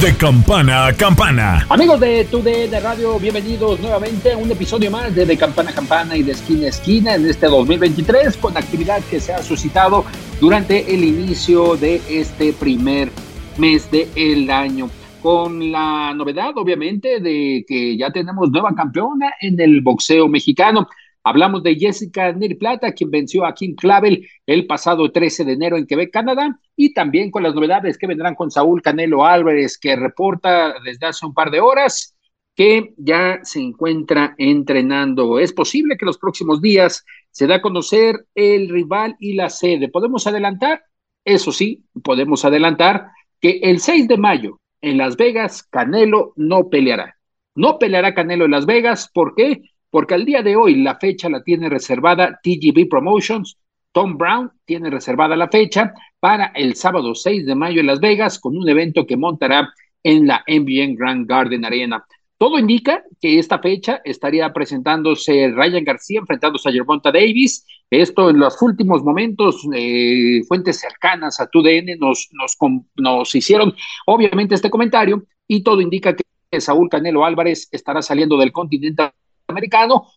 De campana a campana. Amigos de TUDE de Radio, bienvenidos nuevamente a un episodio más de De Campana a Campana y de Esquina a Esquina en este 2023 con actividad que se ha suscitado durante el inicio de este primer mes del año. Con la novedad, obviamente, de que ya tenemos nueva campeona en el boxeo mexicano. Hablamos de Jessica Neri Plata, quien venció a Kim Clavel el pasado 13 de enero en Quebec, Canadá, y también con las novedades que vendrán con Saúl Canelo Álvarez, que reporta desde hace un par de horas que ya se encuentra entrenando. Es posible que los próximos días se da a conocer el rival y la sede. ¿Podemos adelantar? Eso sí, podemos adelantar que el 6 de mayo en Las Vegas, Canelo no peleará. No peleará Canelo en Las Vegas, ¿por qué? Porque al día de hoy la fecha la tiene reservada TGB Promotions. Tom Brown tiene reservada la fecha para el sábado 6 de mayo en Las Vegas con un evento que montará en la MBN Grand Garden Arena. Todo indica que esta fecha estaría presentándose Ryan García enfrentándose a Gervonta Davis. Esto en los últimos momentos, eh, fuentes cercanas a TUDN nos, nos, nos hicieron obviamente este comentario y todo indica que Saúl Canelo Álvarez estará saliendo del continente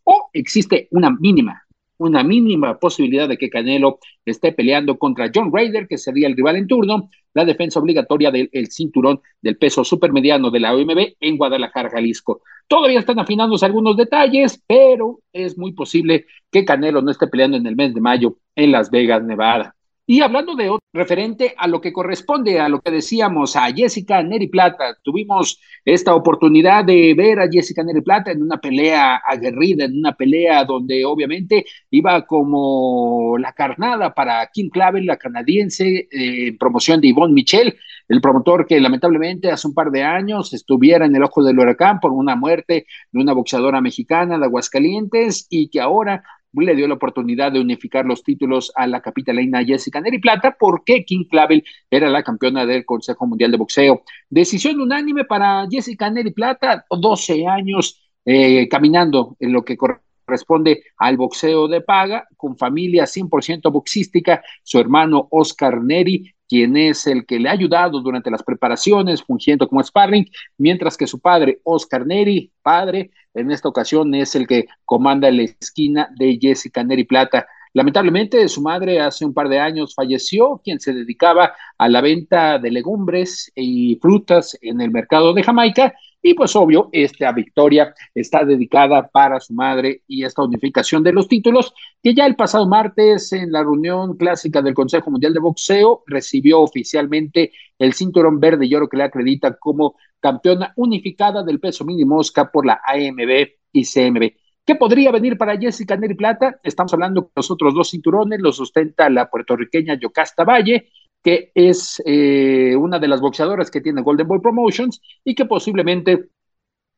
o existe una mínima, una mínima posibilidad de que Canelo esté peleando contra John Ryder, que sería el rival en turno, la defensa obligatoria del cinturón del peso supermediano de la OMB en Guadalajara, Jalisco. Todavía están afinándose algunos detalles, pero es muy posible que Canelo no esté peleando en el mes de mayo en Las Vegas, Nevada. Y hablando de otro, referente a lo que corresponde a lo que decíamos a Jessica Neri Plata, tuvimos esta oportunidad de ver a Jessica Neri Plata en una pelea aguerrida, en una pelea donde obviamente iba como la carnada para Kim Clavel, la canadiense, eh, en promoción de Yvonne Michel, el promotor que lamentablemente hace un par de años estuviera en el ojo del huracán por una muerte de una boxeadora mexicana de Aguascalientes y que ahora le dio la oportunidad de unificar los títulos a la capitalina Jessica Neri Plata porque King Clavel era la campeona del Consejo Mundial de Boxeo. Decisión unánime para Jessica Neri Plata, 12 años eh, caminando en lo que corresponde al boxeo de paga, con familia 100% boxística, su hermano Oscar Neri, quien es el que le ha ayudado durante las preparaciones, fungiendo como sparring, mientras que su padre, Oscar Neri, padre, en esta ocasión es el que comanda la esquina de Jessica Neri Plata. Lamentablemente, su madre hace un par de años falleció, quien se dedicaba a la venta de legumbres y frutas en el mercado de Jamaica, y pues obvio, esta victoria está dedicada para su madre y esta unificación de los títulos, que ya el pasado martes en la reunión clásica del Consejo Mundial de Boxeo recibió oficialmente el cinturón verde y oro que le acredita como campeona unificada del peso mínimo mosca por la AMB y CMB. ¿Qué podría venir para Jessica Neri Plata? Estamos hablando que los otros dos cinturones los sustenta la puertorriqueña Yocasta Valle que es eh, una de las boxeadoras que tiene Golden Boy Promotions y que posiblemente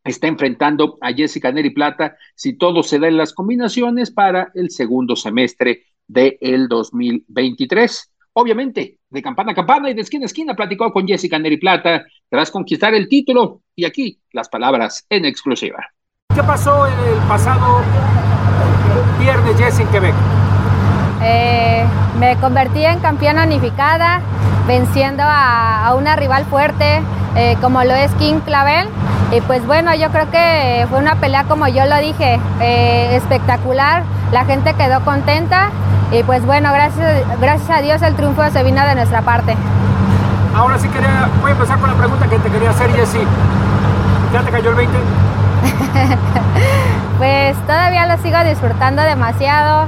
está enfrentando a Jessica Neri Plata si todo se da en las combinaciones para el segundo semestre del el 2023. Obviamente, de campana a campana y de esquina a esquina platicó con Jessica Neri Plata tras conquistar el título y aquí las palabras en exclusiva. ¿Qué pasó el pasado viernes, Jessica? Eh, me convertí en campeona unificada, venciendo a, una rival fuerte eh, como lo es King Clavel. Y pues bueno, yo creo que fue una pelea como yo lo dije, eh, espectacular. La gente quedó contenta y pues bueno, gracias, gracias a Dios el triunfo se vino de nuestra parte. Ahora sí quería, voy a empezar con la pregunta que te quería hacer, Jessy. ¿Ya te cayó el 20? pues todavía lo sigo disfrutando demasiado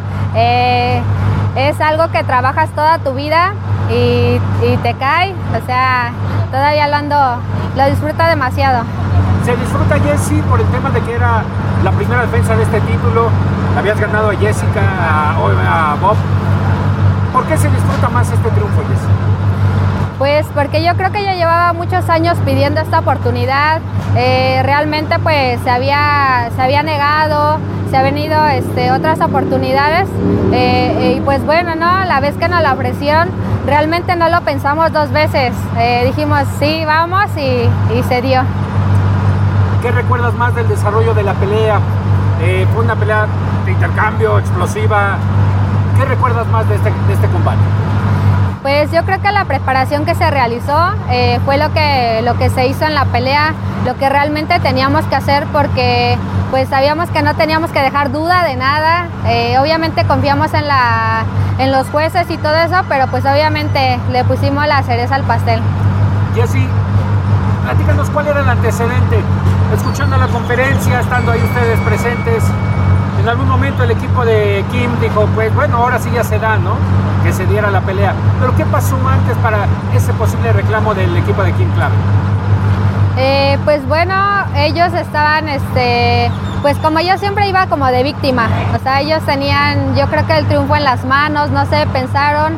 es algo que trabajas toda tu vida y, te cae, o sea, todavía lo ando, lo disfruto demasiado. se disfruta Jesse por el tema de que era la primera defensa de este título. Habías ganado a Jessica, a, a Bob. ¿Por qué se disfruta más este triunfo, Jesse? Pues porque yo creo que ya llevaba muchos años pidiendo esta oportunidad. Eh, realmente pues se había, se había negado, se han venido este, otras oportunidades. Eh, y pues bueno, ¿no? La vez que nos la ofrecieron, realmente no lo pensamos dos veces. Eh, dijimos sí, vamos y, y, se dio. ¿Qué recuerdas más del desarrollo de la pelea? fue una pelea de intercambio, explosiva. ¿Qué recuerdas más de este, de este combate? Pues yo creo que la preparación que se realizó eh, fue lo que, lo que se hizo en la pelea, lo que realmente teníamos que hacer porque pues sabíamos que no teníamos que dejar duda de nada. Eh, obviamente confiamos en, la, en los jueces y todo eso, pero pues obviamente le pusimos la cereza al pastel. Jessy, platícanos cuál era el antecedente. Escuchando la conferencia, estando ahí ustedes presentes, en algún momento el equipo de Kim dijo, pues bueno, ahora sí ya se da, ¿no? que se diera la pelea. Pero ¿qué pasó antes para ese posible reclamo del equipo de Kim Clave? Eh, pues bueno, ellos estaban, este, pues como yo siempre iba como de víctima, o sea, ellos tenían, yo creo que el triunfo en las manos, no sé, pensaron,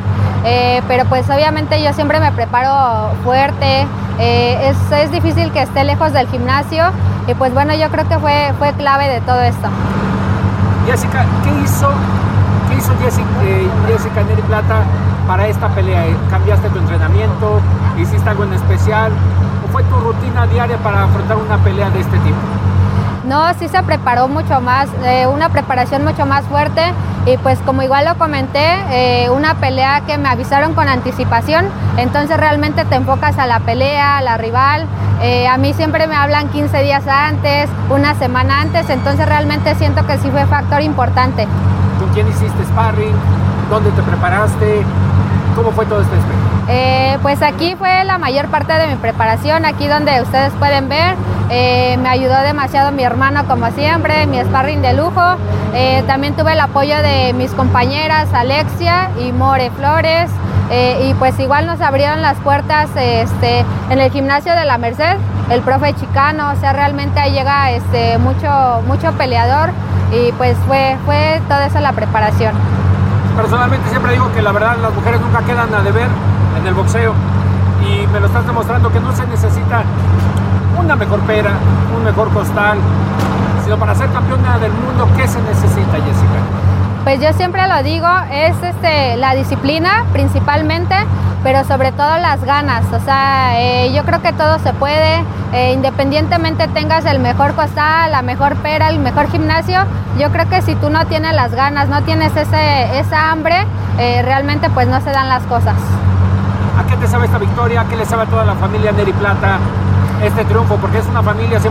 eh, pero pues obviamente yo siempre me preparo fuerte, eh, es, es, difícil que esté lejos del gimnasio y pues bueno, yo creo que fue, fue clave de todo esto. Jessica, ¿qué hizo ¿Qué hizo Jessica, eh, Jessica Neri Plata para esta pelea? ¿Cambiaste tu entrenamiento? ¿Hiciste algo en especial? ¿O fue tu rutina diaria para afrontar una pelea de este tipo? No, sí se preparó mucho más, eh, una preparación mucho más fuerte y pues como igual lo comenté, eh, una pelea que me avisaron con anticipación, entonces realmente te enfocas a la pelea, a la rival, eh, a mí siempre me hablan 15 días antes, una semana antes, entonces realmente siento que sí fue factor importante. ¿Con quién hiciste sparring? ¿Dónde te preparaste? ¿Cómo fue todo este? Eh, pues aquí fue la mayor parte de mi preparación, aquí donde ustedes pueden ver. Eh, me ayudó demasiado mi hermano como siempre, mi sparring de lujo. Eh, también tuve el apoyo de mis compañeras Alexia y More Flores. y pues igual nos abrieron las puertas este, en el gimnasio de la Merced, el profe chicano, o sea, realmente ahí llega este, mucho, mucho peleador y pues fue, fue toda esa la preparación. Personalmente siempre digo que la verdad las mujeres nunca quedan a deber en el boxeo y me lo estás demostrando que no se necesita una mejor pera, un mejor costal, sino para ser campeona del mundo, ¿qué se necesita, Jessica? Pues yo siempre lo digo, es este, la disciplina principalmente, pero sobre todo las ganas. O sea, eh, yo creo que todo se puede, eh, independientemente tengas el mejor costal, la mejor pera, el mejor gimnasio. Yo creo que si tú no tienes las ganas, no tienes ese, esa hambre, eh, realmente pues no se dan las cosas. ¿A qué te sabe esta victoria? ¿A qué le sabe a toda la familia Neri Plata este triunfo? Porque es una familia 100%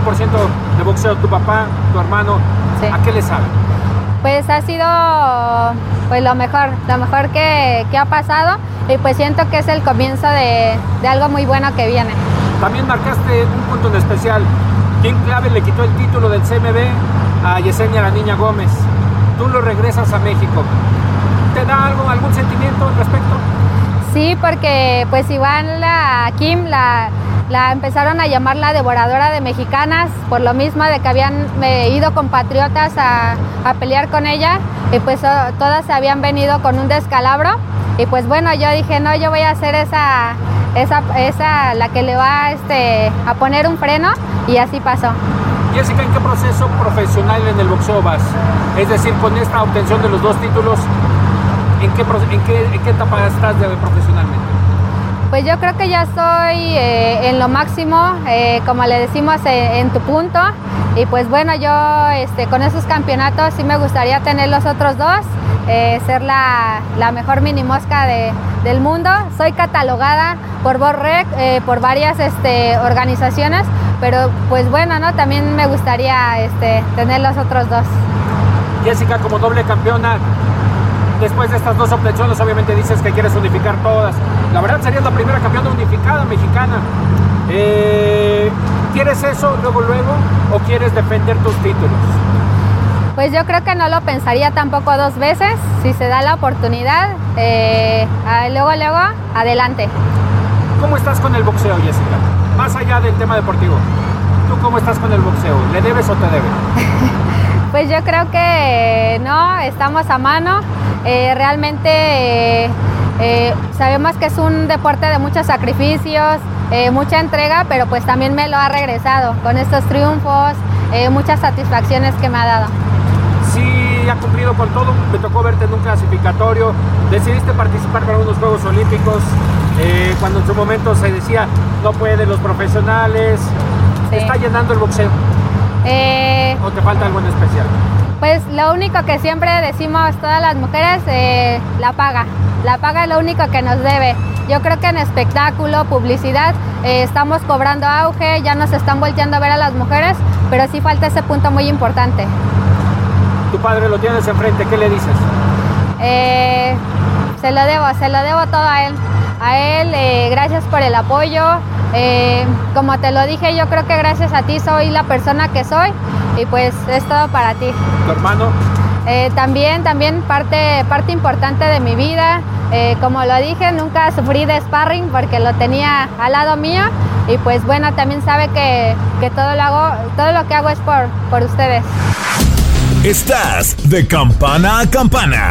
de boxeo, tu papá, tu hermano. ¿A qué le sabe? Pues ha sido pues lo mejor, lo mejor que, que, ha pasado y pues siento que es el comienzo de, de, algo muy bueno que viene. También marcaste un punto en especial. ¿Quién clave le quitó el título del CMB a Yesenia la Niña Gómez? Tú lo regresas a México. ¿Te da algo, algún sentimiento al respecto? Sí, porque pues igual la Kim la, la empezaron a llamar la devoradora de mexicanas por lo mismo de que habían ido compatriotas a, a pelear con ella y pues todas se habían venido con un descalabro y pues bueno yo dije no yo voy a hacer esa esa, esa la que le va este, a poner un freno y así pasó. Jessica, ¿en qué proceso profesional en el boxeo vas? Es decir, con esta obtención de los dos títulos, ¿En qué, en qué, en qué etapa estás de, profesionalmente? Pues yo creo que ya estoy eh, en lo máximo, eh, como le decimos, eh, en tu punto. Y pues bueno, yo este, con esos campeonatos sí me gustaría tener los otros dos, ser la, mejor mini mosca de, del mundo. Soy catalogada por Borrec, por varias este, organizaciones, pero pues bueno, ¿no? también me gustaría este, tener los otros dos. Jessica, como doble campeona, después de estas dos obtenciones, obviamente dices que quieres unificar todas. La verdad sería la primera campeona unificada mexicana. Eh, ¿Quieres eso luego, luego o quieres defender tus títulos? Pues yo creo que no lo pensaría tampoco dos veces. Si se da la oportunidad, eh, luego, luego, adelante. ¿Cómo estás con el boxeo, Jessica? Más allá del tema deportivo. ¿Tú cómo estás con el boxeo? ¿Le debes o te debe? pues yo creo que no, estamos a mano. Eh, realmente eh, eh, sabemos que es un deporte de muchos sacrificios, mucha entrega, pero pues también me lo ha regresado con estos triunfos, muchas satisfacciones que me ha dado. Sí, ha cumplido con todo. Me tocó verte en un clasificatorio. Decidiste participar para unos Juegos Olímpicos cuando en su momento se decía no pueden los profesionales. está llenando el boxeo? ¿O te falta algo en especial? Pues lo único que siempre decimos todas las mujeres, eh, la paga. La paga es lo único que nos debe. Yo creo que en espectáculo, publicidad, eh, estamos cobrando auge, ya nos están volteando a ver a las mujeres, pero sí falta ese punto muy importante. Tu padre lo tienes enfrente, ¿qué le dices? Eh, se lo debo, se lo debo todo a él. A él, gracias por el apoyo. Como te lo dije, yo creo que gracias a ti soy la persona que soy y pues es todo para ti. ¿Tu hermano? Eh, también, también parte, parte importante de mi vida. Eh, como lo dije, nunca sufrí de sparring porque lo tenía al lado mío y pues bueno, también sabe que, que todo, lo hago, todo lo que hago es por, por ustedes. Estás de campana a campana.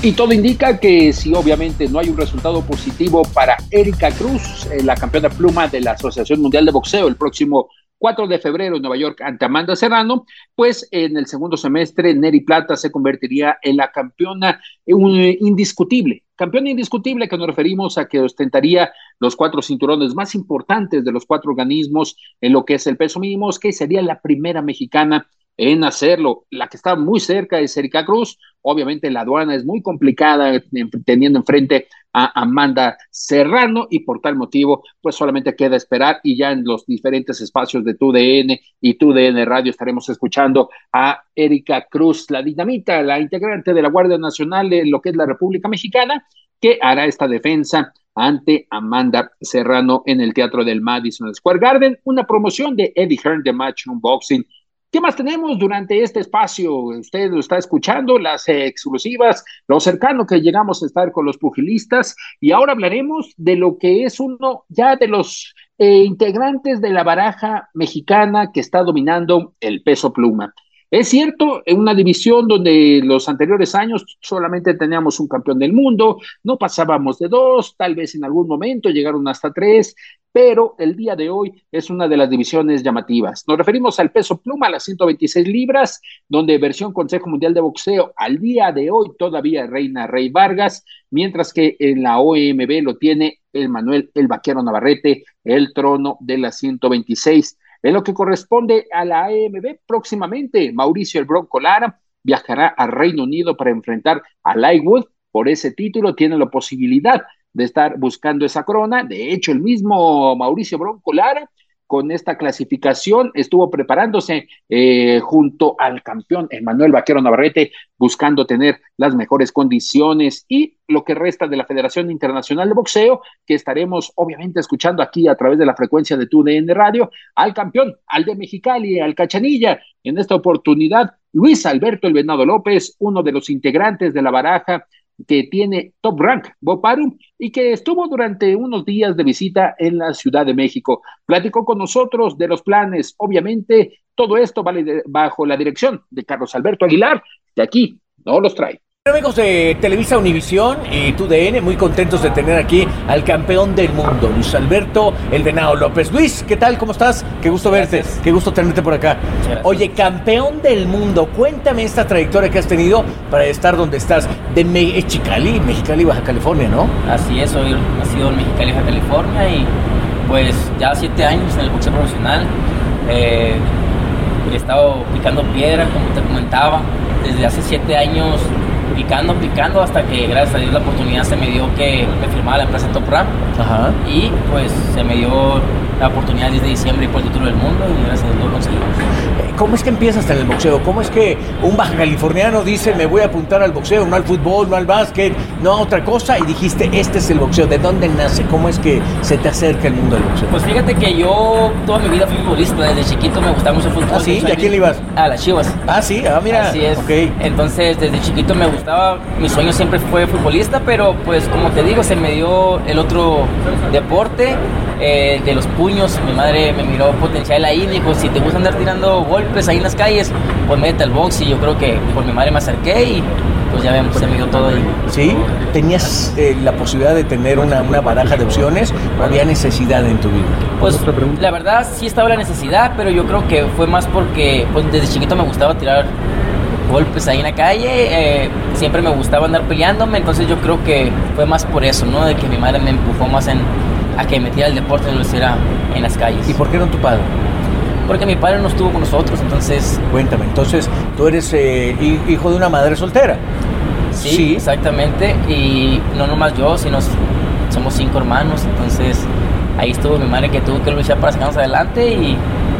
Y todo indica que si obviamente no hay un resultado positivo para Erika Cruz, eh, la campeona pluma de la Asociación Mundial de Boxeo, el próximo 4 de febrero en Nueva York ante Amanda Serrano, pues en el segundo semestre Neri Plata se convertiría en la campeona indiscutible, campeona indiscutible que nos referimos a que ostentaría los cuatro cinturones más importantes de los cuatro organismos en lo que es el peso mínimo, que sería la primera mexicana en hacerlo. La que está muy cerca es Erika Cruz. Obviamente la aduana es muy complicada teniendo enfrente a Amanda Serrano y por tal motivo, pues solamente queda esperar y ya en los diferentes espacios de TUDN y TUDN Radio estaremos escuchando a Erika Cruz, la dinamita, la integrante de la Guardia Nacional de lo que es la República Mexicana, que hará esta defensa ante Amanda Serrano en el Teatro del Madison Square Garden, una promoción de Eddie Hearn de Match Unboxing ¿Qué más tenemos durante este espacio? Usted lo está escuchando, las exclusivas, lo cercano que llegamos a estar con los pugilistas y ahora hablaremos de lo que es uno ya de los eh, integrantes de la baraja mexicana que está dominando el peso pluma. Es cierto, en una división donde los anteriores años solamente teníamos un campeón del mundo, no pasábamos de dos, tal vez en algún momento llegaron hasta tres, pero el día de hoy es una de las divisiones llamativas. Nos referimos al peso pluma, a las 126 libras, donde versión Consejo Mundial de Boxeo al día de hoy todavía reina Rey Vargas, mientras que en la OMB lo tiene el Manuel El Vaquero Navarrete, el trono de las 126. En lo que corresponde a la AMB, próximamente Mauricio el Bronco Lara viajará al Reino Unido para enfrentar a Lightwood. Por ese título tiene la posibilidad de estar buscando esa corona. De hecho, el mismo Mauricio Bronco Lara con esta clasificación, estuvo preparándose eh, junto al campeón Emanuel Vaquero Navarrete, buscando tener las mejores condiciones y lo que resta de la Federación Internacional de Boxeo, que estaremos obviamente escuchando aquí a través de la frecuencia de TUDN Radio, al campeón, al de Mexicali, al Cachanilla. En esta oportunidad, Luis Alberto El Venado López, uno de los integrantes de la baraja que tiene top rank, Boparum, y que estuvo durante unos días de visita en la Ciudad de México. Platicó con nosotros de los planes. Obviamente, todo esto vale bajo la dirección de Carlos Alberto Aguilar, que aquí no los trae. Amigos de Televisa Univisión y TUDN, muy contentos de tener aquí al campeón del mundo, Luis Alberto El Venado López. Luis, ¿qué tal? ¿Cómo estás? Qué gusto verte, qué gusto tenerte por acá. Oye, campeón del mundo, cuéntame esta trayectoria que has tenido para estar donde estás. De Mexicali, Mexicali, Baja California, ¿no? Así es, soy nacido en Mexicali, Baja California y pues ya siete años en el boxeo profesional. Eh, he estado picando piedra, como te comentaba, desde hace siete años picando, picando, hasta que gracias a Dios la oportunidad se me dio que me firmaba la empresa Top. Ajá. Y pues se me dio la oportunidad desde diciembre y por el título del mundo y gracias a Dios lo conseguimos. ¿Cómo es que empiezas en el boxeo? ¿Cómo es que un baja californiano dice me voy a apuntar al boxeo, no al fútbol, no al básquet, no a otra cosa? Y dijiste, este es el boxeo. ¿De dónde nace? ¿Cómo es que se te acerca el mundo del boxeo? Pues fíjate que yo toda mi vida fui futbolista. Desde chiquito me gustaba mucho el fútbol. ¿Ah, sí? ¿Y a quién le ibas? A las Chivas. Ah, sí, ah, mira. Así es. Entonces, desde chiquito me gustaba, mi sueño siempre fue futbolista, pero pues como te digo, se me dio el otro deporte eh, de los puños. Mi madre me miró potencial ahí y dijo, si te gusta andar tirando golpes ahí en las calles, pues mete al box. Y yo creo que por mi madre me acerqué y pues ya vemos, se me dio todo ahí. ¿Sí? ¿Tenías eh, la posibilidad de tener una, una baraja de opciones o había necesidad en tu vida? Pues la verdad sí estaba la necesidad, pero yo creo que fue más porque pues, desde chiquito me gustaba tirar golpes ahí en la calle, eh, siempre me gustaba andar peleándome, entonces yo creo que fue más por eso, ¿no? De que mi madre me empujó más en, a que metiera el deporte y lo hiciera en las calles. ¿Y por qué no tu padre? Porque mi padre no estuvo con nosotros, entonces... Cuéntame, entonces tú eres eh, hijo de una madre soltera. Sí, exactamente, y no nomás yo, sino somos cinco hermanos, entonces ahí estuvo mi madre que tuvo que luchar para sacarnos adelante y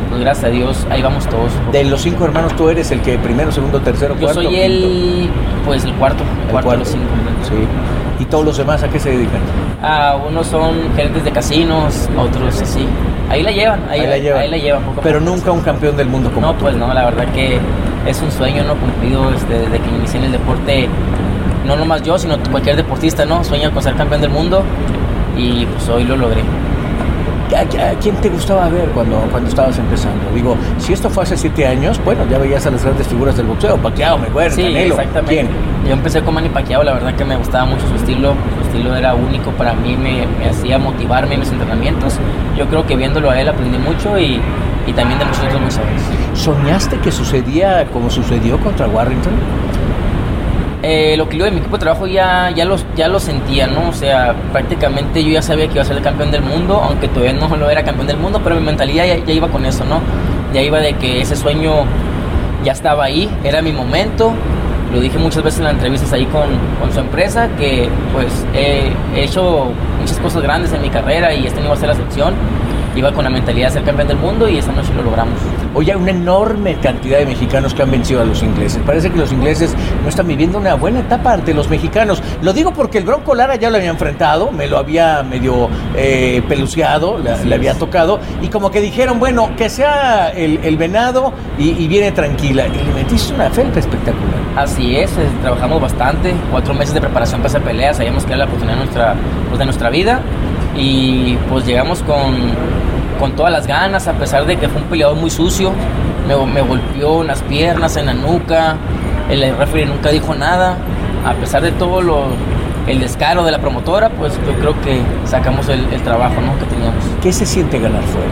pues gracias a Dios, ahí vamos todos. De los cinco hermanos, tú eres el que primero, segundo, tercero, Yo cuarto. soy el, pues el cuarto, el, cuarto, de los cinco. Sí. ¿Y todos los demás a qué se dedican? Ah, unos son gerentes de casinos, otros así. Ahí la llevan, ahí, Ahí la llevan. Ahí la llevan poco Pero poco. nunca un campeón del mundo como No, tú. pues no, la verdad que es un sueño no cumplido este, desde que inicié en el deporte. No nomás yo, sino cualquier deportista, ¿no? Sueña con ser campeón del mundo y pues hoy lo logré. ¿A, quién te gustaba ver cuando, cuando estabas empezando? Digo, si esto fue hace siete años, bueno, ya veías a las grandes figuras del boxeo, Pacquiao, Mayweather, Sí, Canelo. exactamente. ¿Quién? Yo empecé con Manny Pacquiao, la verdad que me gustaba mucho su estilo, estilo era único para mí, me, me hacía motivarme en mis entrenamientos. Yo creo que viéndolo a él aprendí mucho y, y también de muchos otros boxeadores. ¿Soñaste que sucedía como sucedió contra Warrington? Eh, lo que yo de mi equipo de trabajo ya, ya, lo, ya lo sentía, ¿no? O sea, prácticamente yo ya sabía que iba a ser el campeón del mundo, aunque todavía no lo era campeón del mundo, pero mi mentalidad ya, ya iba con eso, ¿no? Ya iba de que ese sueño ya estaba ahí, era mi momento lo dije muchas veces en las entrevistas ahí con, con su empresa, que pues he, he hecho muchas cosas grandes en mi carrera y este no iba a ser la excepción. Iba con la mentalidad de ser campeón del mundo y esa noche lo logramos. Hoy hay una enorme cantidad de mexicanos que han vencido a los ingleses. Parece que los ingleses no están viviendo una buena etapa ante los mexicanos. Lo digo porque el Bronco Lara ya lo había enfrentado, me lo había medio eh, peluceado, le, le había tocado, y como que dijeron, bueno, que sea el, el venado y, y viene tranquila. Y le metiste una felpa espectacular. Así es, eh, trabajamos bastante, cuatro meses de preparación para esa pelea, sabíamos que era la oportunidad de nuestra, pues, de nuestra vida y pues llegamos con, con todas las ganas, a pesar de que fue un peleador muy sucio, me, me golpeó en las piernas, en la nuca, el referee nunca dijo nada, a pesar de todo lo, el descaro de la promotora, pues yo creo que sacamos el, el trabajo ¿no? que teníamos. ¿Qué se siente ganar fuera?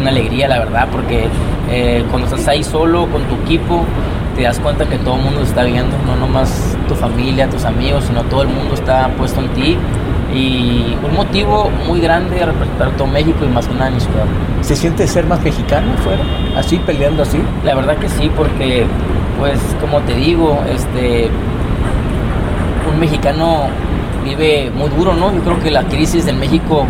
Una alegría, la verdad, porque eh, cuando estás ahí solo con tu equipo, te das cuenta que todo el mundo está viendo, no nomás tu familia, tus amigos, sino todo el mundo está puesto en ti. Y un motivo muy grande de representar todo México y más que nada en mi ciudad. ¿Se siente ser más mexicano fuera? ¿Así, peleando así? La verdad que sí, porque, pues, como te digo, este, un mexicano vive muy duro, ¿no? Yo creo que la crisis en México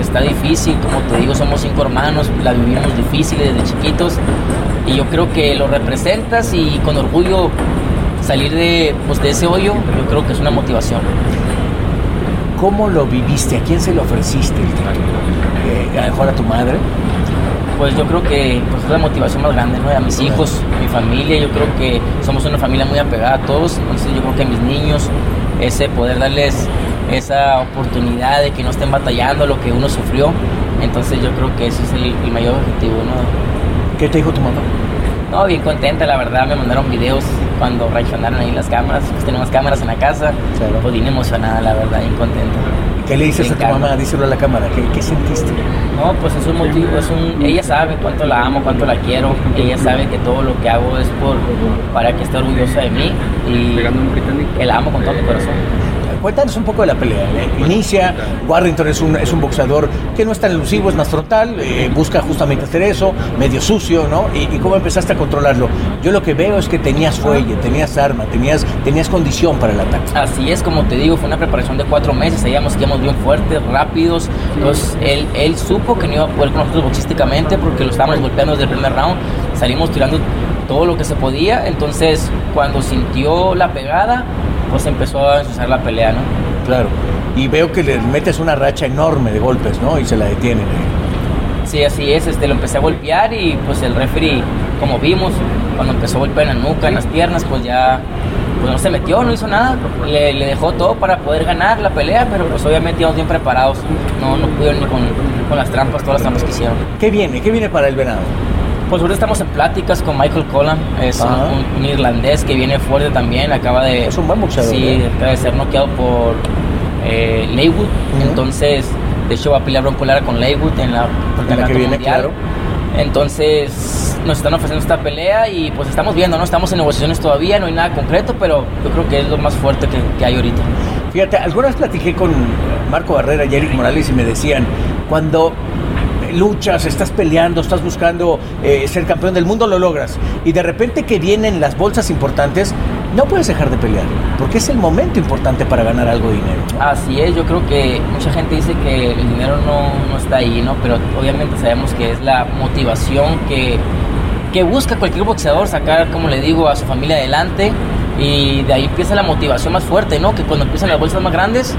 está difícil, como te digo, somos cinco hermanos, la vivimos difícil desde chiquitos y yo creo que lo representas y con orgullo salir de, pues, de ese hoyo, yo creo que es una motivación. ¿Cómo lo viviste? ¿A quién se lo ofreciste el título? Eh, ¿A mejor a tu madre? Pues yo creo que pues, es la motivación más grande, ¿no? A mis hijos, a mi familia, yo creo que somos una familia muy apegada a todos, entonces yo creo que a mis niños, ese poder darles esa oportunidad de que no estén batallando lo que uno sufrió, entonces yo creo que ese es el, el mayor objetivo, ¿no? ¿Qué te dijo tu mamá? No, bien contenta, la verdad, me mandaron videos cuando reaccionaron ahí las cámaras, pues tenemos cámaras en la casa, pues bien emocionada, la verdad, bien contenta. ¿Qué le dices Bien a tu calma. mamá? Díselo a la cámara. ¿Qué, qué sentiste? No, pues es un motivo, es un, ella sabe cuánto la amo, cuánto la quiero, ella sabe que todo lo que hago es por para que esté orgullosa de mí y que la amo con todo mi corazón. Cuéntanos un poco de la pelea. ¿eh? Inicia, Warrington es un, es un boxeador que no es tan elusivo, es más frontal, eh, busca justamente hacer eso, medio sucio, ¿no? Y, y cómo empezaste a controlarlo. Yo lo que veo es que tenías fuelle, tenías arma, tenías, tenías condición para el ataque. Así es, como te digo, fue una preparación de cuatro meses, sabíamos que íbamos bien fuertes, rápidos, entonces él, él supo que no iba a poder con nosotros boxísticamente porque lo estábamos golpeando desde el primer round, salimos tirando todo lo que se podía, entonces cuando sintió la pegada, pues empezó a ensuciar la pelea, ¿no? Claro. Y veo que le metes una racha enorme de golpes, ¿no? Y se la detienen. ¿eh? Sí, así es, este, lo empecé a golpear y pues el referee, como vimos, cuando empezó a golpear en la nuca, en las piernas, pues ya pues no se metió, no hizo nada, le, le dejó todo para poder ganar la pelea, pero pues obviamente íbamos bien preparados, no, no pudieron ni con, con las trampas, todas las trampas que hicieron. ¿Qué viene? ¿Qué viene para el venado? Pues ahorita estamos en pláticas con Michael Collan, es un, irlandés que viene fuerte también, acaba de... Es un buen boxeador, Sí, ¿eh? acaba de ser noqueado por eh, Leywood, entonces de hecho va a pelear Bronco con Leywood en la, En la que viene, mundial. claro. Entonces nos están ofreciendo esta pelea y pues estamos viendo, ¿no? Estamos en negociaciones todavía, no hay nada concreto, pero yo creo que es lo más fuerte que, que hay ahorita. Fíjate, alguna vez platiqué con Marco Barrera y Eric Morales y me decían, cuando luchas, estás peleando, estás buscando eh, ser campeón del mundo, lo logras. Y de repente que vienen las bolsas importantes, no puedes dejar de pelear, porque es el momento importante para ganar algo de dinero. Así es, yo creo que mucha gente dice que el dinero no, no está ahí, ¿no? Pero obviamente sabemos que es la motivación que, que busca cualquier boxeador sacar, como le digo, a su familia adelante y de ahí empieza la motivación más fuerte, ¿no? Que cuando empiezan las bolsas más grandes,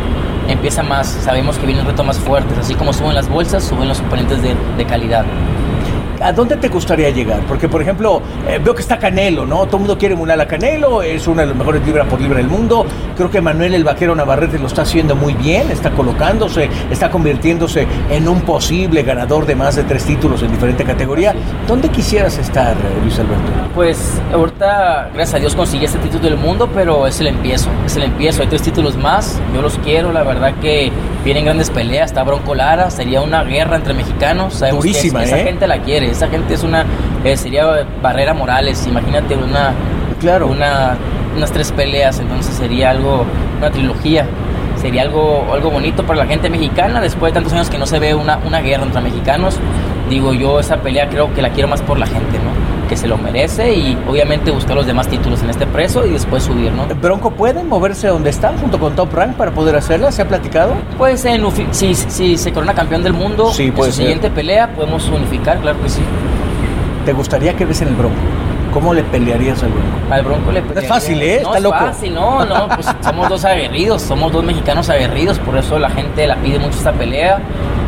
empieza más, sabemos que vienen retos más fuertes, así como suben las bolsas, suben los oponentes de, de calidad. ¿A dónde te gustaría llegar? Porque, por ejemplo, eh, veo que está Canelo, ¿no? Todo el mundo quiere emular a Canelo, es uno de los mejores libra por libra del mundo. Creo que Manuel el Vaquero Navarrete lo está haciendo muy bien, está colocándose, está convirtiéndose en un posible ganador de más de tres títulos en diferente categoría. ¿Dónde quisieras estar, Luis Alberto? Pues ahorita, gracias a Dios, conseguí este título del mundo, pero es el empiezo, es el empiezo. Hay tres títulos más, yo los quiero, la verdad que vienen grandes peleas, está Bronco Lara, sería una guerra entre mexicanos. Sabemos que Durísima, esa ¿eh? gente la quiere, esa gente es una, eh, sería Barrera Morales, imagínate una, claro. una, unas tres peleas, entonces sería algo, una trilogía. Sería algo, algo bonito para la gente mexicana después de tantos años que no se ve una, una guerra entre mexicanos. Digo yo, esa pelea creo que la quiero más por la gente, ¿no? Que se lo merece y obviamente buscar los demás títulos en este preso y después subir, ¿no? ¿Bronco puede moverse donde está junto con Top Rank para poder hacerla? ¿Se ha platicado? Pues en, si, si se corona campeón del mundo, Sí, en su siguiente pelea podemos unificar, claro que sí. ¿Te gustaría que ves en el Bronco? ¿Cómo le pelearías al Bronco? Al Bronco le No es fácil, ¿eh? No Está es loco. fácil, no, no, pues somos dos aguerridos, somos dos mexicanos aguerridos, por eso la gente la pide mucho esta pelea.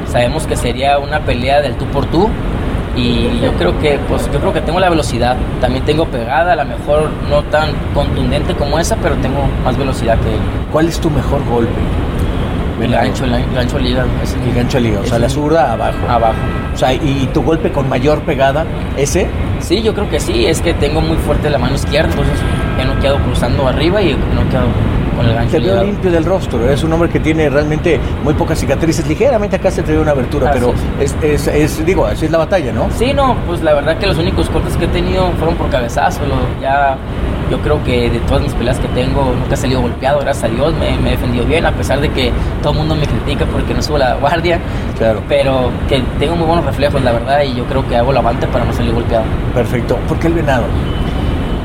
Sabemos que sería una pelea del tú por tú y yo creo que pues yo creo que tengo la velocidad, también tengo pegada, a lo mejor no tan contundente como esa, pero tengo más velocidad que él. ¿Cuál es tu mejor golpe? El gancho, el gancho al hígado. ese. El gancho al hígado, o sea, la zurda abajo. Abajo. O sea, ¿y tu golpe con mayor pegada, ese? Sí, yo creo que sí, es que tengo muy fuerte la mano izquierda, entonces he noqueado cruzando arriba y he noqueado Te veo limpio del rostro, eres un hombre que tiene realmente muy pocas cicatrices, ligeramente acá se te ve una abertura, Así pero es, es, es- digo, así es la batalla, ¿no? Sí, no, pues la verdad que los únicos cortes que he tenido fueron por cabezazo. lo- ya yo creo que de todas mis peleas que tengo nunca he salido golpeado, gracias a Dios, me, me he defendido bien, a pesar de que todo el mundo me critica porque no subo la guardia. Claro. Pero que tengo muy buenos reflejos, la verdad, y yo creo que hago la aguante para no salir golpeado. Perfecto. ¿Por qué el venado?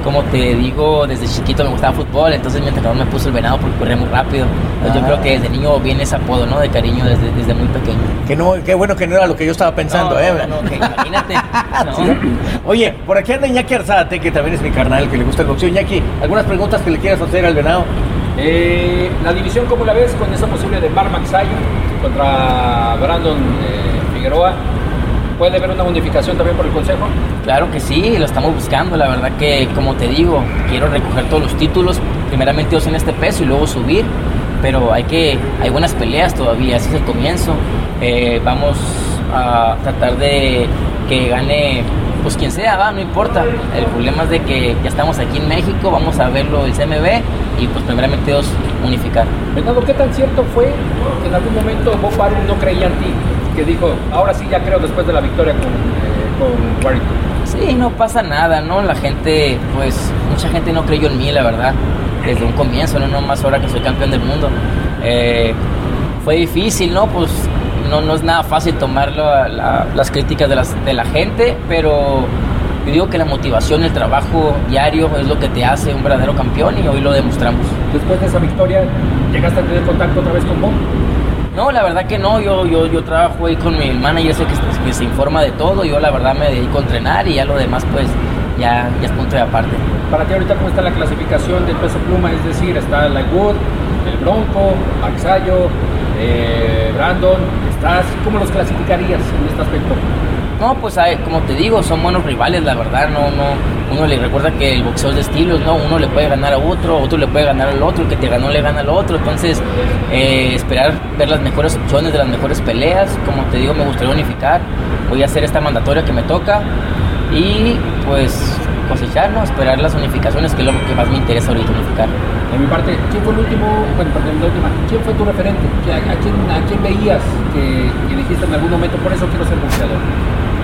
Como te digo, desde chiquito me gustaba fútbol, entonces mi entrenador me puso el venado porque corría muy rápido. Entonces Ah. yo creo que desde niño viene ese apodo, ¿no? De cariño desde, desde muy pequeño. Que no, qué bueno que no era lo que yo estaba pensando, No, ¿eh? no, no, que imagínate. no. Oye, por aquí anda Iñaki Arzate, que también es mi carnal, que le gusta el boxeo. Iñaki, ¿algunas preguntas que le quieras hacer al venado? Eh, la división, ¿cómo la ves con esa posible de Bar Maxayo contra Brandon eh, Figueroa? ¿Puede haber una unificación también por el Consejo? Claro que sí, lo estamos buscando. La verdad que, como te digo, quiero recoger todos los títulos. Primeramente dos en este peso y luego subir. Pero hay que, hay buenas peleas todavía. Ese es el comienzo. Eh, vamos a tratar de que gane, pues quien sea, va, no importa. El problema es de que ya estamos aquí en México. Vamos a verlo el CMB y pues primeramente dos unificar. Fernando, ¿qué tan cierto fue que en algún momento Bob Barum no creía en ti? Que dijo, ahora sí ya creo después de la victoria con, eh, con Warrington. Sí, no pasa nada, ¿no? La gente, pues, mucha gente no creyó en mí, la verdad, desde un comienzo, no nomás ahora que soy campeón del mundo. Eh, fue difícil, ¿no? Pues no, no es nada fácil tomar la- la- las críticas de, las, de la gente, pero yo digo que la motivación, el trabajo diario es lo que te hace un verdadero campeón y hoy lo demostramos. Después de esa victoria, ¿llegaste a tener contacto otra vez con Bob? No, la verdad que no, yo, yo, yo trabajo ahí con mi manager, sé que, que se informa de todo, yo la verdad me dedico a entrenar y ya lo demás pues ya, ya es punto de aparte. Para ti ahorita, ¿cómo está la clasificación del peso pluma? Es decir, está Lightwood, el Bronco, Maxayo, eh, Brandon, estás, ¿cómo los clasificarías en este aspecto? No, pues como te digo, son buenos rivales, la verdad, no, no, uno le recuerda que el boxeo es de estilos, ¿no? Uno le puede ganar a otro, otro le puede ganar al otro, el que te ganó le gana al otro, entonces eh, esperar ver las mejores opciones de las mejores peleas, como te digo, me gustaría unificar, voy a hacer esta mandatoria que me toca y pues cosechar, ¿no? Esperar las unificaciones, que es lo que más me interesa ahorita unificar. De mi parte, ¿quién fue el último, bueno, perdón, la última, quién fue tu referente? ¿A, a quién, a quién veías que, que dijiste en algún momento, por eso quiero ser boxeador?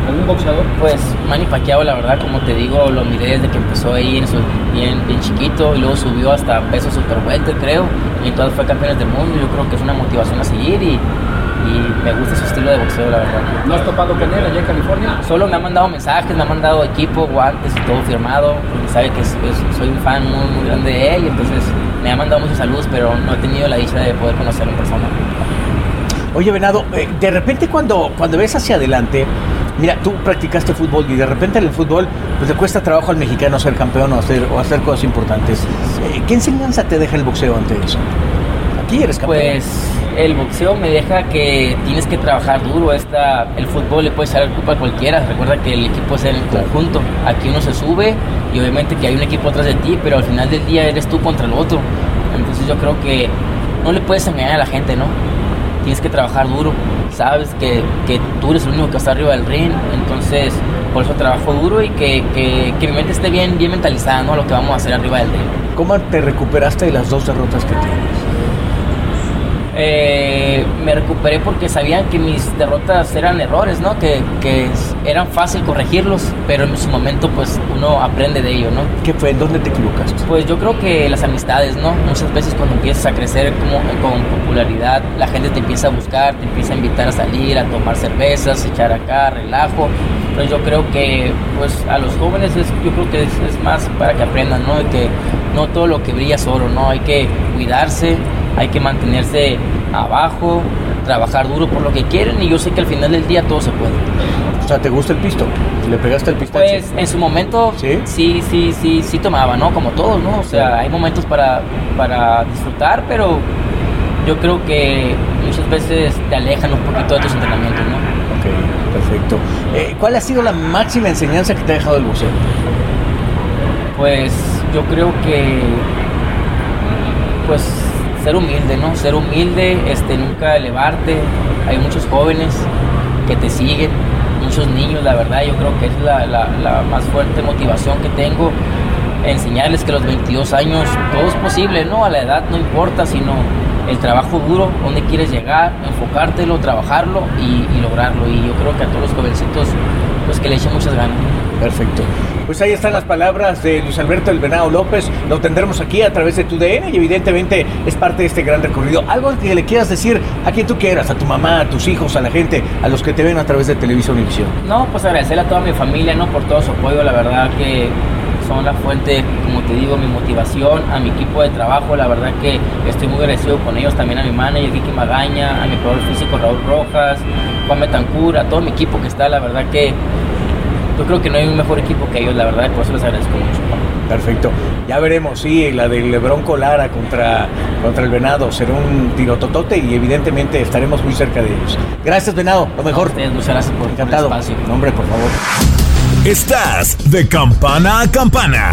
¿Algún boxeador? Pues Manny Pacquiao, la verdad, como te digo, lo miré desde que empezó ahí en su, bien, bien chiquito y luego subió hasta peso super creo, y entonces fue campeón del mundo. Yo creo que es una motivación a seguir y, y me gusta su estilo de boxeo, la verdad. ¿No has topado con él allá en California? Solo me ha mandado mensajes, me ha mandado equipo, guantes y todo firmado, porque sabe que es- es- soy un fan muy, muy grande de él y entonces me ha mandado muchos saludos, pero no he tenido la dicha de poder conocerlo en persona. Oye, Venado, eh, de repente cuando, cuando ves hacia adelante, mira, tú practicaste fútbol y de repente en el fútbol pues le cuesta trabajo al mexicano ser campeón o hacer, o hacer cosas importantes. Eh, ¿Qué enseñanza te deja el boxeo ante eso? Aquí eres campeón. Pues el boxeo me deja que tienes que trabajar duro. Esta, el fútbol le puede echar la culpa a cualquiera. Recuerda que el equipo es el conjunto. Aquí uno se sube y obviamente que hay un equipo atrás de ti, pero al final del día eres tú contra el otro. Entonces yo creo que no le puedes engañar a la gente, ¿no? Tienes que trabajar duro. Sabes que, que tú eres el único que está arriba del ring. Entonces por eso trabajo duro y que, que, mi mente esté bien, bien mentalizada, ¿no? Lo que vamos a hacer arriba del ring. ¿Cómo te recuperaste de las dos derrotas que tienes? Eh, me recuperé porque sabían que mis derrotas eran errores, ¿no? Que, que eran fácil corregirlos, pero en su momento pues uno aprende de ello, ¿no? ¿Qué fue? ¿En dónde te equivocaste? Pues yo creo que las amistades, ¿no? Muchas veces cuando empiezas a crecer como con popularidad, la gente te empieza a buscar, te empieza a invitar a salir, a tomar cervezas, echar acá, relajo. Entonces yo creo que pues a los jóvenes es, yo creo que es, es más para que aprendan, ¿no? De que no todo lo que brilla es oro, ¿no? Hay que cuidarse, hay que mantenerse abajo, trabajar duro por lo que quieren y yo sé que al final del día todo se puede. O sea, ¿te gusta el pisto? ¿Le pegaste el pistache? Pues en su momento sí, sí, sí, sí, sí tomaba, ¿no? Como todos, ¿no? O sea, hay momentos para, para disfrutar, pero yo creo que muchas veces te alejan un poquito de tus entrenamientos, ¿no? Ok, perfecto. Eh, ¿Cuál ha sido la máxima enseñanza que te ha dejado el boxeo? Pues yo creo que, pues ser humilde, ¿no? Ser humilde, este, nunca elevarte. Hay muchos jóvenes que te siguen, muchos niños, la verdad, yo creo que es la, la, la más fuerte motivación que tengo. Enseñarles que los 22 años todo es posible, ¿no? A la edad no importa, sino el trabajo duro, dónde quieres llegar, enfocártelo, trabajarlo y, y, lograrlo. Y yo creo que a todos los jovencitos, pues que le echen muchas ganas. Perfecto. Pues ahí están las palabras de Luis Alberto El Venado López. Lo tendremos aquí a través de tu DN y evidentemente es parte de este gran recorrido. Algo que le quieras decir a quien tú quieras, a tu mamá, a tus hijos, a la gente, a los que te ven a través de Televisión Univisión. No, pues agradecerle a toda mi familia, ¿no? Por todo su apoyo, la verdad que son la fuente, te digo, mi motivación, a mi equipo de trabajo, la verdad que estoy muy agradecido con ellos, también a mi manager Vicky Magaña, a mi probador físico Raúl Rojas, Juan Metancur, a todo mi equipo que está, la verdad que yo creo que no hay un mejor equipo que ellos, la verdad, por eso les agradezco mucho. Perfecto. Ya veremos, sí, la del Lebrón Colara contra, contra el Venado será un tirototote y evidentemente estaremos muy cerca de ellos. Gracias, Venado, lo mejor. ustedes, muchas gracias por Encantado. el espacio. Nombre, por favor. Estás de campana a campana.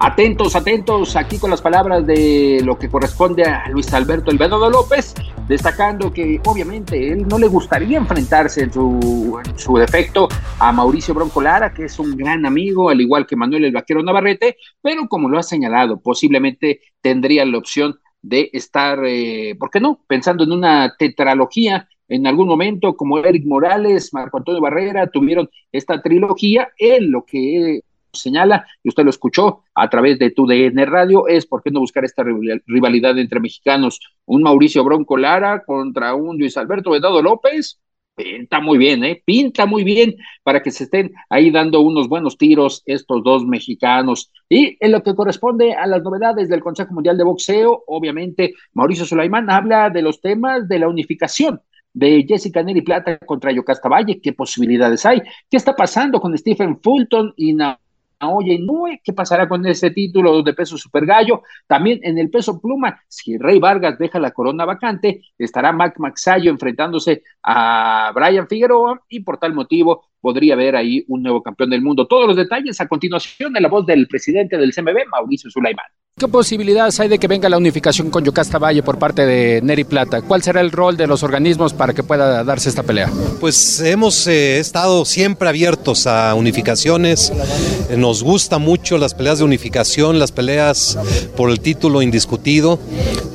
Atentos, atentos, aquí con las palabras de lo que corresponde a Luis Alberto El López, destacando que obviamente él no le gustaría enfrentarse en su, en su defecto a Mauricio Bronco Lara, que es un gran amigo, al igual que Manuel el Vaquero Navarrete, pero como lo ha señalado, posiblemente tendría la opción de estar, eh, ¿por qué no?, pensando en una tetralogía en algún momento, como Eric Morales, Marco Antonio Barrera, tuvieron esta trilogía, él lo que señala, y usted lo escuchó a través de tu DN Radio, es por qué no buscar esta rivalidad entre mexicanos, un Mauricio Bronco Lara contra un Luis Alberto Vedado López, Pinta muy bien, ¿eh? Pinta muy bien para que se estén ahí dando unos buenos tiros estos dos mexicanos. Y en lo que corresponde a las novedades del Consejo Mundial de Boxeo, obviamente Mauricio Sulaimán habla de los temas de la unificación de Jessica Neri Plata contra Yocasta Valle, qué posibilidades hay, qué está pasando con Stephen Fulton y Inoue, qué pasará con ese título de peso super gallo, también en el peso pluma, si Rey Vargas deja la corona vacante, estará Mac Maxayo enfrentándose a Brian Figueroa y por tal motivo podría haber ahí un nuevo campeón del mundo. Todos los detalles a continuación de la voz del presidente del CMB, Mauricio Sulaimán. ¿Qué posibilidades hay de que venga la unificación con Yocasta Valle por parte de Neri Plata? ¿Cuál será el rol de los organismos para que pueda darse esta pelea? Pues hemos eh, estado siempre abiertos a unificaciones. Nos gusta mucho las peleas de unificación, las peleas por el título indiscutido.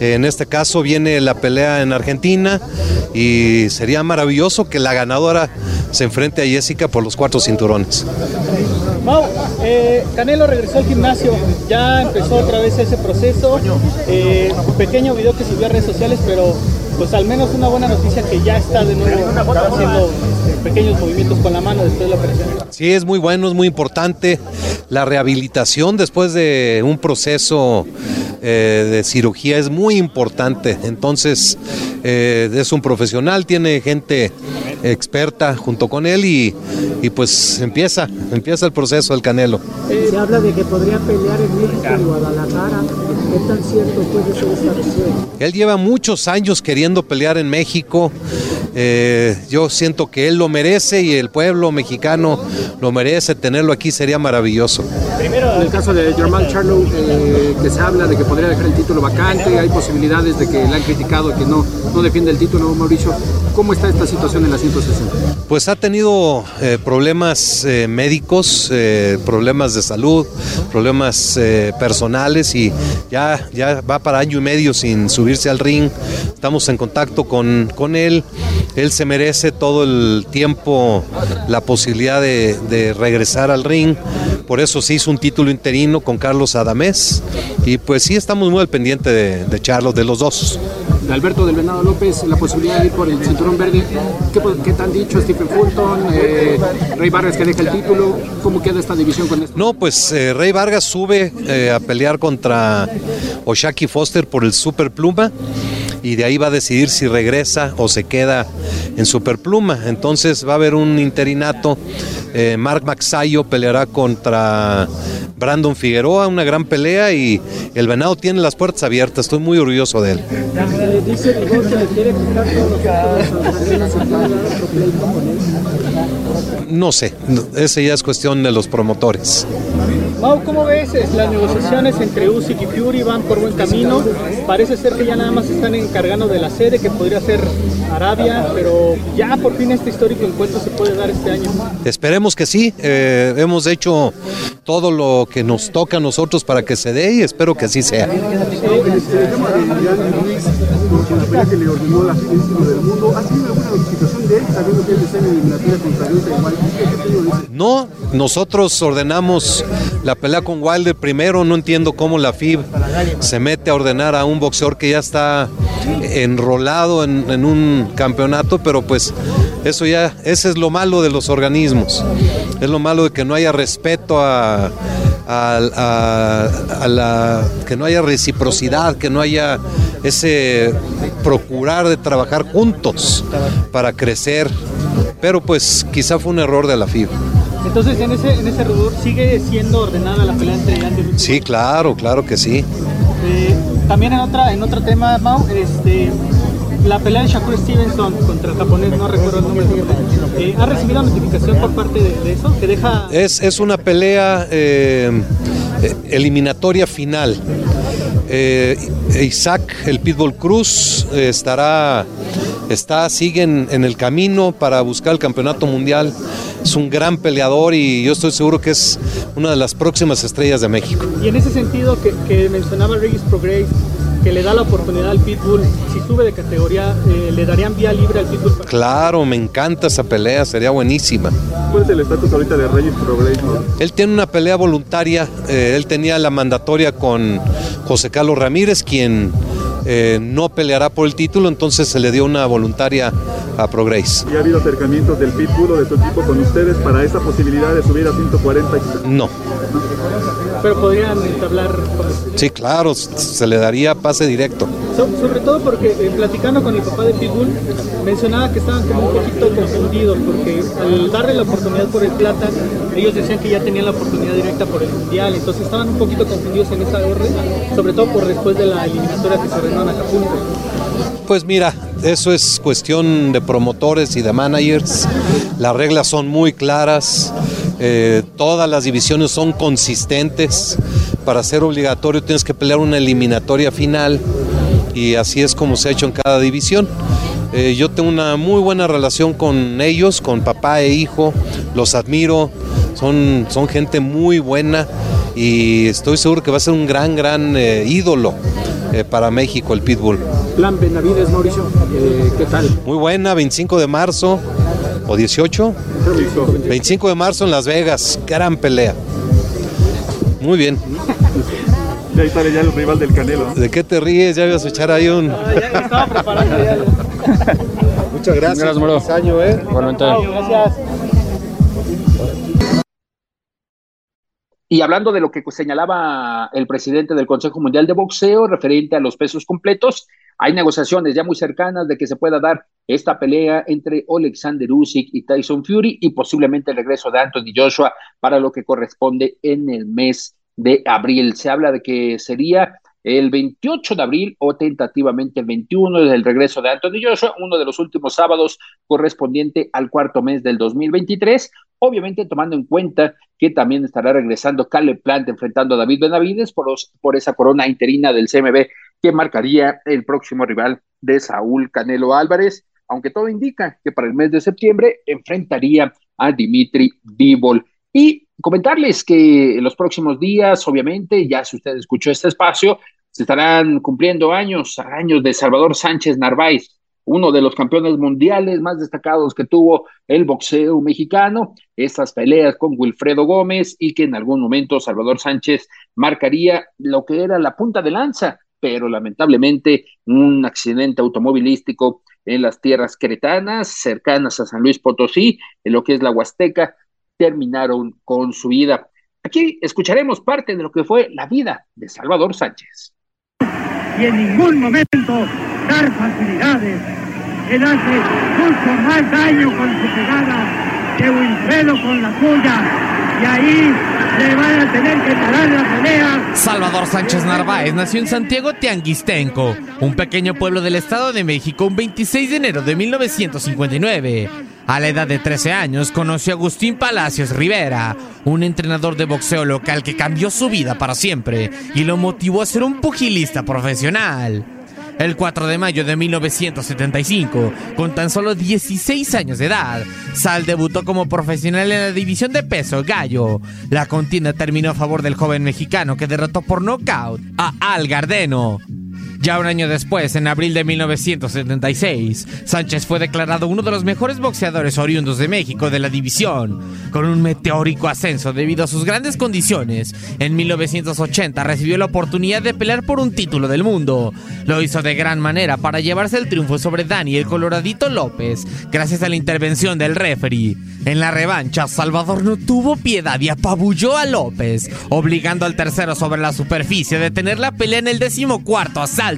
En este caso viene la pelea en Argentina y sería maravilloso que la ganadora se enfrente a Jessica por los cuatro cinturones. Mau, eh, Canelo regresó al gimnasio, ya empezó otra vez ese proceso. Eh, pequeño video que subió a redes sociales, pero pues al menos una buena noticia que ya está de nuevo haciendo pequeños movimientos con la mano después de la operación. Sí, es muy bueno, es muy importante la rehabilitación después de un proceso eh, de cirugía es muy importante. Entonces, eh, es un profesional, tiene gente experta junto con él y, y pues empieza, empieza el proceso del Canelo. Se habla de que podría pelear en México y Guadalajara. Él lleva muchos años queriendo pelear en México. Eh, yo siento que él lo merece y el pueblo mexicano lo merece. Tenerlo aquí sería maravilloso. Primero, en el caso de Germán Charlo, eh, que se habla de que podría dejar el título vacante, hay posibilidades de que le han criticado que no, no defiende el título, Mauricio. ¿Cómo está esta situación en la 160? Pues ha tenido eh, problemas eh, médicos, eh, problemas de salud, problemas eh, personales y ya, ya va para año y medio sin subirse al ring. Estamos en contacto con, con él. Él se merece todo el tiempo la posibilidad de, de regresar al ring. Por eso se hizo un título interino con Carlos Adamés. Y pues sí estamos muy al pendiente de, de Charlos, de los dos. De Alberto del Venado López, la posibilidad de ir por el cinturón verde. ¿Qué, qué te han dicho Stephen Fulton, eh, Rey Vargas que deja el título? ¿Cómo queda esta división con esto? No, pues eh, Rey Vargas sube eh, a pelear contra Oshaki Foster por el Super Pluma y de ahí va a decidir si regresa o se queda en Superpluma. Entonces va a haber un interinato. Eh, Mark Maxayo peleará contra Brandon Figueroa, una gran pelea y el venado tiene las puertas abiertas. Estoy muy orgulloso de él. No sé, ese ya es cuestión de los promotores. Mau, ¿cómo ves las negociaciones entre Usyk y Fury? Van por buen camino. Parece ser que ya nada más se están encargando de la sede, que podría ser Arabia, pero ya por fin este histórico encuentro se puede dar este año. Esperemos que sí. eh, hemos hecho todo lo que nos toca a nosotros para que se dé y espero que así sea. con la pelea que le ordenó la del mundo. ¿Ha tenido alguna No, nosotros ordenamos la pelea con Wilder primero. No entiendo cómo la FIB se mete a ordenar a un boxeador que ya está enrolado en, en un campeonato, pero pues eso ya, ese es lo malo de los organismos. Es lo malo de que no haya respeto a, a- a- a la que no haya reciprocidad, que no haya ese procurar de trabajar juntos para crecer. Pero pues quizá fue un error de la FIB. Entonces, en ese, en ese rubro sigue siendo ordenada la pelea entre Andy Ruiz. Sí, claro, claro que sí. Eh, también en otra en otro tema, Mau, este, la pelea de Shakur Stevenson contra el japonés, no recuerdo el nombre, eh, ¿ha recibido notificación por parte de, de eso? Que deja... Es, es una pelea eh, eh, eliminatoria final. Eh, Isaac, el Pitbull Cruz, estará, está, sigue en, en el camino para buscar el campeonato mundial. Es un gran peleador y yo estoy seguro que es una de las próximas estrellas de México. Y en ese sentido que, que mencionaba Regis Progress, que le da la oportunidad al Pitbull, si sube de categoría, eh, le darían vía libre al Pitbull. para- Claro, me encanta esa pelea, sería buenísima. ¿Cuál es el estatus ahorita de Reyes Prograis? no? Él tiene una pelea voluntaria, eh, él tenía la mandatoria con José Carlos Ramírez, quien eh, no peleará por el título, entonces se le dio una voluntaria a Pro Grace. ¿Y ha habido acercamientos del Pitbull o de tu equipo con ustedes para esa posibilidad de subir a 140? No. Pero podrían entablar Sí, claro, se le daría pase directo. So- sobre todo porque eh, platicando con el papá de Pitbull mencionaba que estaban como un poquito confundidos porque al darle la oportunidad por el plata ellos decían que ya tenían la oportunidad directa por el mundial entonces estaban un poquito confundidos en esa orden sobre todo por después de la eliminatoria que se ordenó en Acapulco Pues mira, eso es cuestión de promotores y de managers. Las reglas son muy claras. eh, todas las divisiones son consistentes. Para ser obligatorio tienes que pelear una eliminatoria final y así es como se ha hecho en cada división. Eh, yo tengo una muy buena relación con ellos, con papá e hijo. Los admiro. Son, son gente muy buena y estoy seguro que va a ser un gran, gran eh, ídolo eh, para México el Pitbull. Plan Benavides, Mauricio, ¿qué tal? Muy buena, 25 de marzo o 18. 25 de marzo en Las Vegas, gran pelea. Muy bien. Ya ahí sale ya el rival del Canelo. ¿De qué te ríes? Ya ibas a echar ahí un... estaba preparando ya Muchas gracias. Gracias, bro. Feliz año, ¿eh? gracias Y hablando de lo que señalaba el presidente del Consejo Mundial de Boxeo referente a los pesos completos, hay negociaciones ya muy cercanas de que se pueda dar esta pelea entre Alexander Usyk y Tyson Fury y posiblemente el regreso de Anthony Joshua para lo que corresponde en el mes de abril. Se habla de que sería el 28 de abril o tentativamente el 21 del regreso de Anthony Joshua, uno de los últimos sábados correspondiente al cuarto mes del 2023, obviamente tomando en cuenta que también estará regresando Caleb Plant enfrentando a David Benavides por, por esa corona interina del CMB que marcaría el próximo rival de Saúl Canelo Álvarez, aunque todo indica que para el mes de septiembre enfrentaría a Dimitri Bivol. Y comentarles que en los próximos días, obviamente, ya si usted escuchó este espacio, se estarán cumpliendo años, años de Salvador Sánchez Narváez, uno de los campeones mundiales más destacados que tuvo el boxeo mexicano, estas peleas con Wilfredo Gómez y que en algún momento Salvador Sánchez marcaría lo que era la punta de lanza, pero lamentablemente un accidente automovilístico en las tierras cretanas, cercanas a San Luis Potosí, en lo que es la Huasteca, terminaron con su vida. Aquí escucharemos parte de lo que fue la vida de Salvador Sánchez. y en ningún momento dar facilidades. Él hace mucho más daño con su pegada que Wilfredo con la suya. Y ahí le van a tener que parar la pelea. Salvador Sánchez Narváez nació en Santiago Tianguistenco, un pequeño pueblo del Estado de México, un 26 de enero de 1959. A la edad de 13 años conoció a Agustín Palacios Rivera, un entrenador de boxeo local que cambió su vida para siempre y lo motivó a ser un pugilista profesional. El 4 de mayo de 1975, con tan solo 16 años de edad, Sal debutó como profesional en la división de peso gallo. La contienda terminó a favor del joven mexicano que derrotó por nocaut a Al Gardeno. Ya un año después, en abril de 1976, Sánchez fue declarado uno de los mejores boxeadores oriundos de México de la división, con un meteórico ascenso debido a sus grandes condiciones. En 1980 recibió la oportunidad de pelear por un título del mundo. Lo hizo de gran manera para llevarse el triunfo sobre Dani el Coloradito López, gracias a la intervención del referee. En la revancha, Salvador no tuvo piedad y apabulló a López, obligando al tercero sobre la superficie a detener la pelea en el decimocuarto asalto.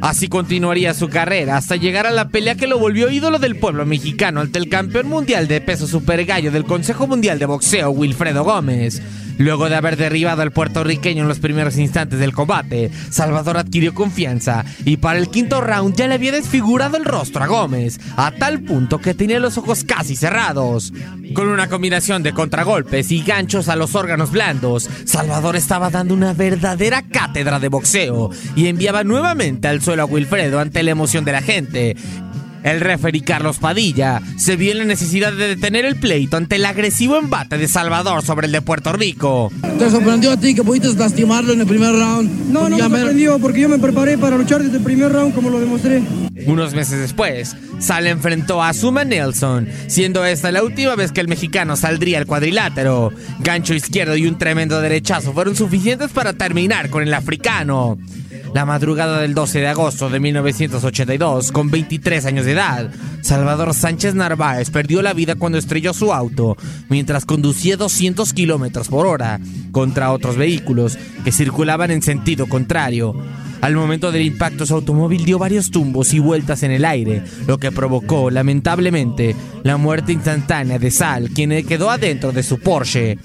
Así continuaría su carrera hasta llegar a la pelea que lo volvió ídolo del pueblo mexicano ante el campeón mundial de peso super gallo del Consejo Mundial de Boxeo, Wilfredo Gómez. Luego de haber derribado al puertorriqueño en los primeros instantes del combate, Salvador adquirió confianza y para el quinto round ya le había desfigurado el rostro a Gómez, a tal punto que tenía los ojos casi cerrados. Con una combinación de contragolpes y ganchos a los órganos blandos, Salvador estaba dando una verdadera cátedra de boxeo y enviaba nuevamente al suelo a Wilfredo ante la emoción de la gente. El referee Carlos Padilla se vio en la necesidad de detener el pleito ante el agresivo embate de Salvador sobre el de Puerto Rico. ¿Te sorprendió a ti que pudiste lastimarlo en el primer round? No, no Ya me sorprendió porque yo me preparé para luchar desde el primer round como lo demostré. Unos meses después, Sal enfrentó a Suma Nelson, siendo esta la última vez que el mexicano saldría al cuadrilátero. Gancho izquierdo y un tremendo derechazo fueron suficientes para terminar con el africano. La madrugada del 12 de agosto de 1982, con 23 años de edad, Salvador Sánchez Narváez perdió la vida cuando estrelló su auto mientras conducía 200 kilómetros por hora contra otros vehículos que circulaban en sentido contrario. Al momento del impacto, su automóvil dio varios tumbos y vueltas en el aire, lo que provocó, lamentablemente, la muerte instantánea de Sal, quien quedó adentro de su Porsche.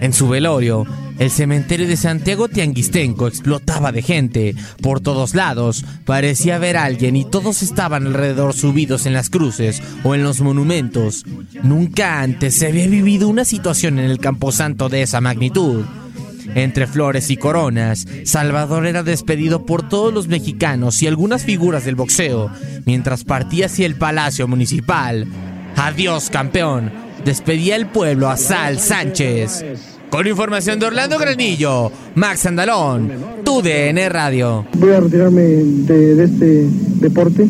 En su velorio, el cementerio de Santiago Tianguistenco explotaba de gente. Por todos lados parecía haber alguien y todos estaban alrededor subidos en las cruces o en los monumentos. Nunca antes se había vivido una situación en el Camposanto de esa magnitud. Entre flores y coronas, Salvador era despedido por todos los mexicanos y algunas figuras del boxeo, mientras partía hacia el Palacio Municipal. Adiós, campeón. Despedía el pueblo a Sal Sánchez. Con información de Orlando Granillo, Max Andalón, tu DN Radio. Voy a retirarme de, de este deporte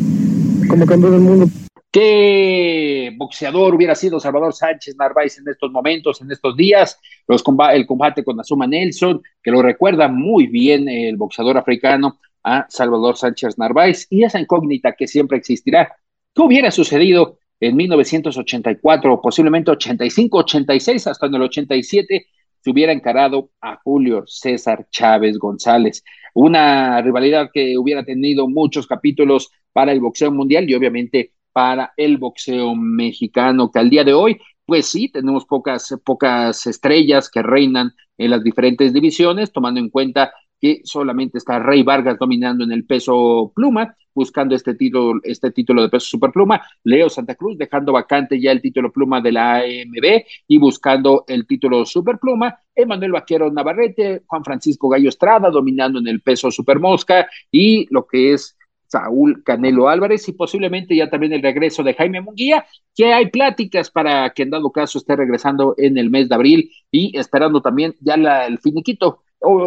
como campeón del mundo. ¿Qué boxeador hubiera sido Salvador Sánchez Narváez en estos momentos, en estos días? Los el combate con Azuma Nelson, que lo recuerda muy bien el boxeador africano a Salvador Sánchez Narváez, y esa incógnita que siempre existirá. ¿Qué hubiera sucedido en 1984, posiblemente 85, 86, hasta en el 87, se hubiera encarado a Julio César Chávez González. Una rivalidad que hubiera tenido muchos capítulos para el boxeo mundial y obviamente para el boxeo mexicano, que al día de hoy, pues sí, tenemos pocas, pocas estrellas que reinan en las diferentes divisiones, tomando en cuenta que solamente está Rey Vargas dominando en el peso pluma, buscando este título, este título de peso superpluma, Leo Santa Cruz dejando vacante ya el título pluma de la AMB y buscando el título superpluma, Emanuel Vaquero Navarrete, Juan Francisco Gallo Estrada dominando en el peso supermosca y lo que es Saúl Canelo Álvarez y posiblemente ya también el regreso de Jaime Munguía, que hay pláticas para que en dado caso esté regresando en el mes de abril y esperando también ya la, el finiquito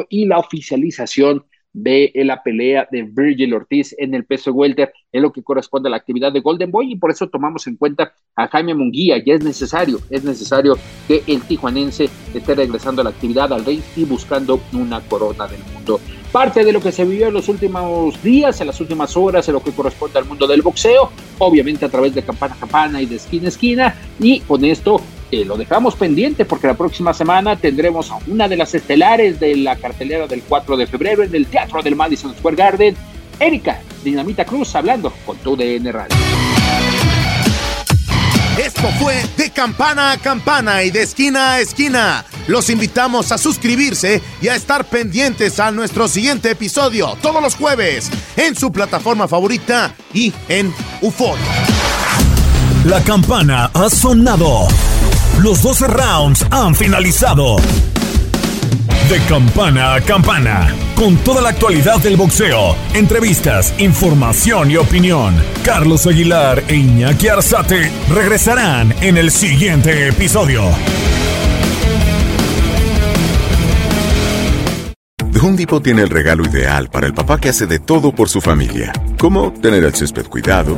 y la oficialización de la pelea de Virgil Ortiz en el peso welter en lo que corresponde a la actividad de Golden Boy y por eso tomamos en cuenta a Jaime Munguía, ya es necesario, es necesario que el tijuanense esté regresando a la actividad al rey y buscando una corona del mundo. Parte de lo que se vivió en los últimos días, en las últimas horas, en lo que corresponde al mundo del boxeo, obviamente a través de campana a campana y de esquina a esquina, y con esto eh, lo dejamos pendiente porque la próxima semana tendremos a una de las estelares de la cartelera del 4 de febrero en el Teatro del Madison Square Garden, Erika Dinamita Cruz, hablando con tu DN Radio. Esto fue de campana a campana y de esquina a esquina. Los invitamos a suscribirse y a estar pendientes a nuestro siguiente episodio todos los jueves en su plataforma favorita y en UFO. La campana ha sonado. Los 12 rounds han finalizado. De campana a campana, con toda la actualidad del boxeo, entrevistas, información y opinión. Carlos Aguilar e Iñaki Arzate regresarán en el siguiente episodio. The Home tiene el regalo ideal para el papá que hace de todo por su familia, como tener el césped cuidado